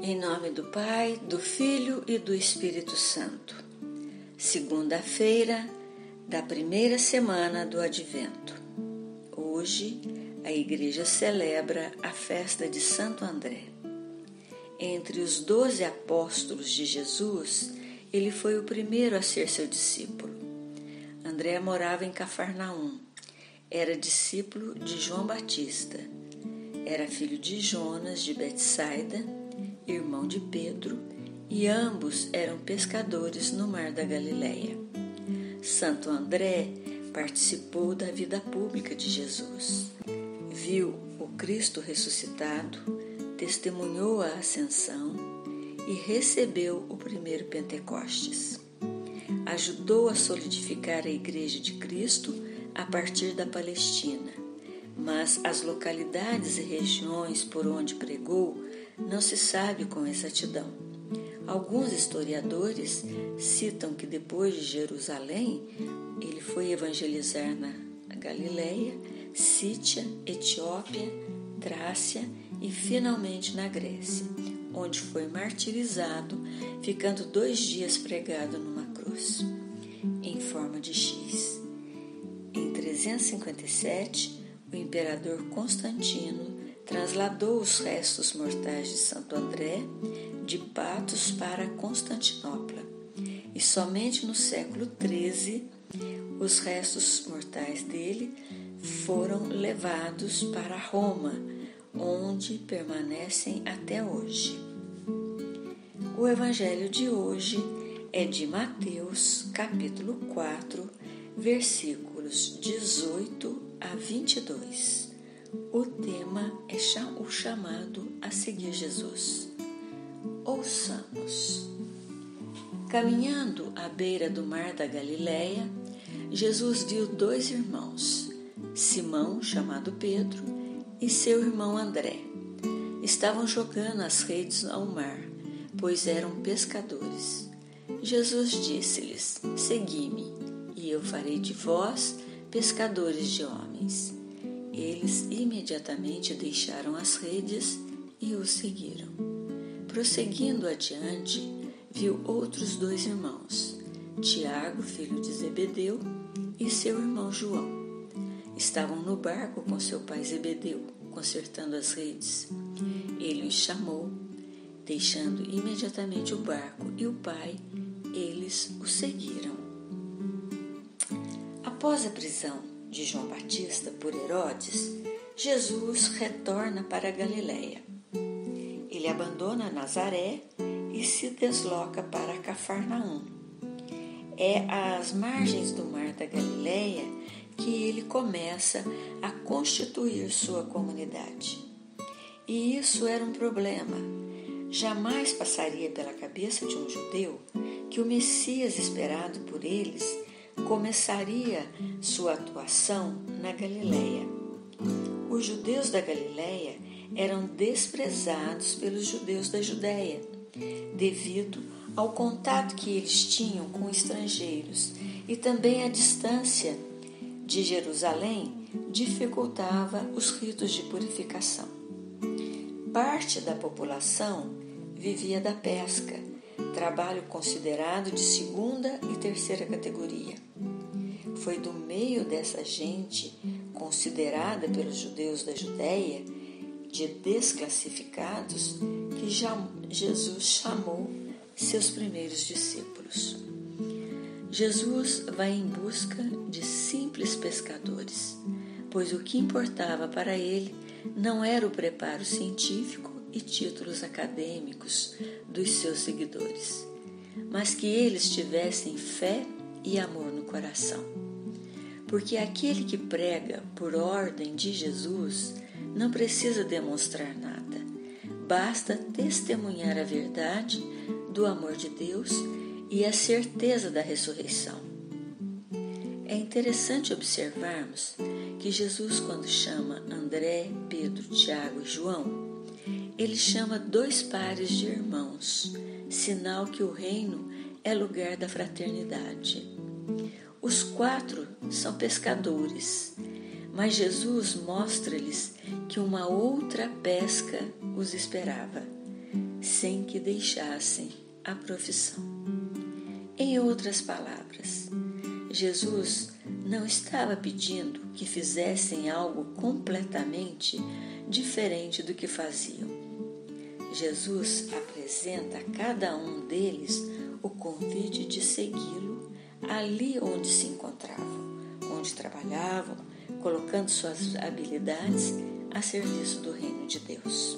Em nome do Pai, do Filho e do Espírito Santo. Segunda-feira da primeira semana do Advento. Hoje, a Igreja celebra a festa de Santo André. Entre os doze apóstolos de Jesus, ele foi o primeiro a ser seu discípulo. André morava em Cafarnaum. Era discípulo de João Batista. Era filho de Jonas de Betsaida irmão de Pedro, e ambos eram pescadores no mar da Galileia. Santo André participou da vida pública de Jesus. Viu o Cristo ressuscitado, testemunhou a ascensão e recebeu o primeiro Pentecostes. Ajudou a solidificar a Igreja de Cristo a partir da Palestina, mas as localidades e regiões por onde pregou não se sabe com exatidão. Alguns historiadores citam que depois de Jerusalém, ele foi evangelizar na Galileia, Sítia, Etiópia, Trácia e finalmente na Grécia, onde foi martirizado, ficando dois dias pregado numa cruz, em forma de X. Em 357, o imperador Constantino trasladou os restos mortais de Santo André de Patos para Constantinopla e somente no século XIII os restos mortais dele foram levados para Roma, onde permanecem até hoje. O evangelho de hoje é de Mateus, capítulo 4, versículos 18 a 22. O tema é o chamado a seguir Jesus. Ouçamos. Caminhando à beira do mar da Galileia, Jesus viu dois irmãos, Simão, chamado Pedro, e seu irmão André. Estavam jogando as redes ao mar, pois eram pescadores. Jesus disse-lhes: Segui-me, e eu farei de vós pescadores de homens. Eles imediatamente deixaram as redes e o seguiram. Prosseguindo adiante, viu outros dois irmãos, Tiago, filho de Zebedeu, e seu irmão João. Estavam no barco com seu pai Zebedeu, consertando as redes. Ele os chamou, deixando imediatamente o barco e o pai, eles o seguiram. Após a prisão, de João Batista por Herodes, Jesus retorna para a Galiléia. Ele abandona Nazaré e se desloca para Cafarnaum. É às margens do mar da Galiléia que ele começa a constituir sua comunidade. E isso era um problema. Jamais passaria pela cabeça de um judeu que o Messias esperado por eles começaria sua atuação na Galiléia. Os judeus da Galiléia eram desprezados pelos judeus da Judéia, devido ao contato que eles tinham com estrangeiros e também a distância de Jerusalém dificultava os ritos de purificação. Parte da população vivia da pesca trabalho considerado de segunda e terceira categoria. Foi do meio dessa gente, considerada pelos judeus da Judéia de desclassificados, que Jesus chamou seus primeiros discípulos. Jesus vai em busca de simples pescadores, pois o que importava para ele não era o preparo científico e títulos acadêmicos dos seus seguidores, mas que eles tivessem fé e amor no coração. Porque aquele que prega por ordem de Jesus não precisa demonstrar nada, basta testemunhar a verdade do amor de Deus e a certeza da ressurreição. É interessante observarmos que Jesus, quando chama André, Pedro, Tiago e João, ele chama dois pares de irmãos, sinal que o reino é lugar da fraternidade. Os quatro são pescadores, mas Jesus mostra-lhes que uma outra pesca os esperava. sem que deixassem a profissão. Em outras palavras, Jesus não estava pedindo que fizessem algo completamente diferente do que faziam. Jesus apresenta a cada um deles o convite de segui-lo ali onde se encontravam, onde trabalhavam, colocando suas habilidades a serviço do reino de Deus.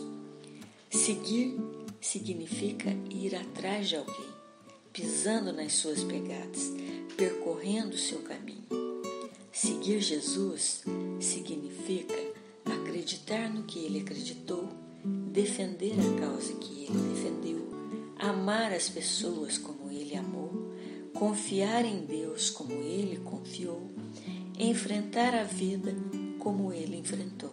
Seguir significa ir atrás de alguém, pisando nas suas pegadas, percorrendo o seu caminho. Seguir Jesus significa acreditar no que ele acreditou, defender a causa que ele defendeu, amar as pessoas como ele amou, confiar em Deus como ele confiou, enfrentar a vida como ele enfrentou.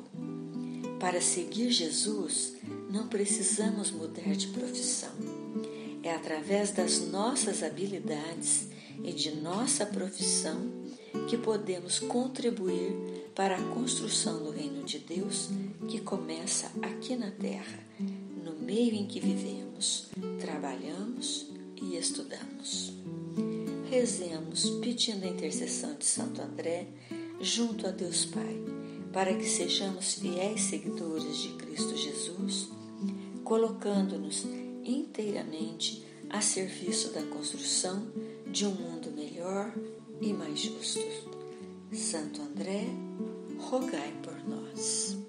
Para seguir Jesus, não precisamos mudar de profissão. É através das nossas habilidades e de nossa profissão que podemos contribuir para a construção do reino de Deus que começa aqui na terra, no meio em que vivemos, trabalhamos e estudamos. Rezemos pedindo a intercessão de Santo André junto a Deus Pai, para que sejamos fiéis seguidores de Cristo Jesus colocando-nos inteiramente a serviço da construção de um mundo melhor e mais justo. Santo André, rogai por nós.